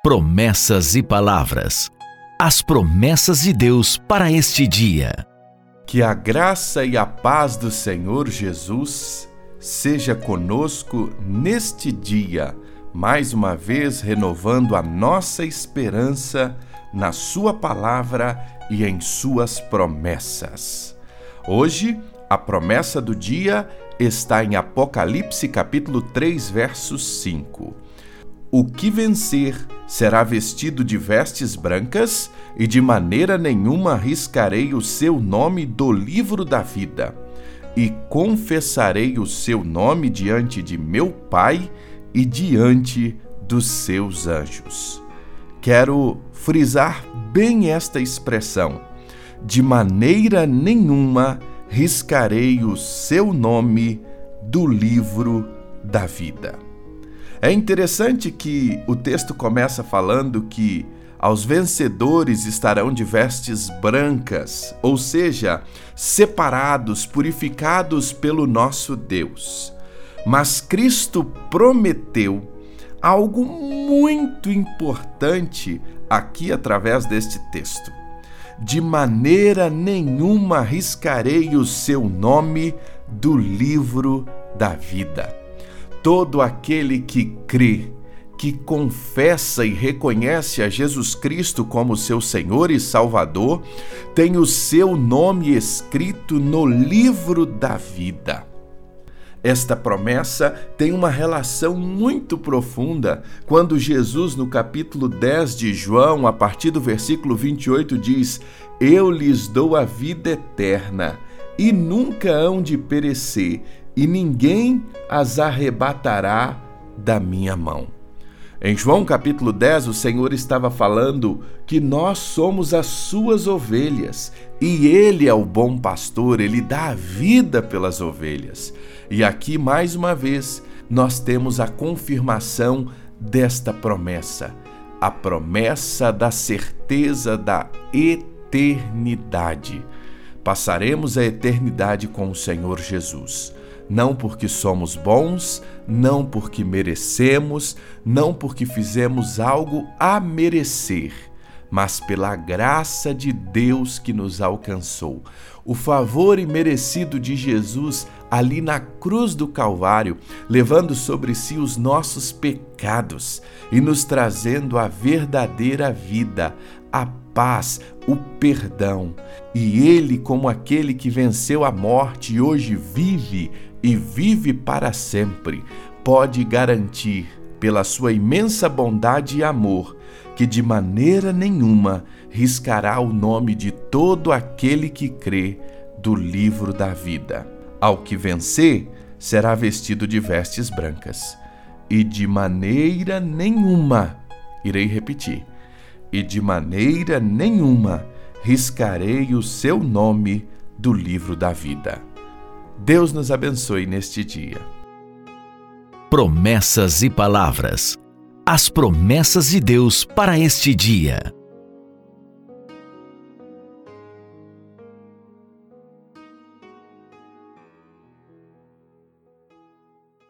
Promessas e palavras. As promessas de Deus para este dia. Que a graça e a paz do Senhor Jesus seja conosco neste dia, mais uma vez renovando a nossa esperança na Sua palavra e em Suas promessas. Hoje, a promessa do dia está em Apocalipse capítulo 3, verso 5. O que vencer será vestido de vestes brancas, e de maneira nenhuma riscarei o seu nome do livro da vida. E confessarei o seu nome diante de meu Pai e diante dos seus anjos. Quero frisar bem esta expressão. De maneira nenhuma riscarei o seu nome do livro da vida. É interessante que o texto começa falando que aos vencedores estarão de vestes brancas, ou seja, separados, purificados pelo nosso Deus. Mas Cristo prometeu algo muito importante aqui através deste texto. De maneira nenhuma riscarei o seu nome do livro da vida todo aquele que crê, que confessa e reconhece a Jesus Cristo como seu Senhor e Salvador, tem o seu nome escrito no livro da vida. Esta promessa tem uma relação muito profunda quando Jesus, no capítulo 10 de João, a partir do versículo 28, diz: Eu lhes dou a vida eterna e nunca hão de perecer, e ninguém as arrebatará da minha mão. Em João capítulo 10, o Senhor estava falando que nós somos as suas ovelhas e Ele é o bom pastor, Ele dá a vida pelas ovelhas. E aqui, mais uma vez, nós temos a confirmação desta promessa, a promessa da certeza da eternidade. Passaremos a eternidade com o Senhor Jesus não porque somos bons, não porque merecemos, não porque fizemos algo a merecer, mas pela graça de Deus que nos alcançou. O favor imerecido de Jesus ali na cruz do Calvário, levando sobre si os nossos pecados e nos trazendo a verdadeira vida, a paz, o perdão. E Ele, como aquele que venceu a morte e hoje vive e vive para sempre, pode garantir, pela sua imensa bondade e amor, que de maneira nenhuma riscará o nome de todo aquele que crê do livro da vida. Ao que vencer, será vestido de vestes brancas, e de maneira nenhuma, irei repetir, e de maneira nenhuma riscarei o seu nome do livro da vida. Deus nos abençoe neste dia. Promessas e palavras. As promessas de Deus para este dia.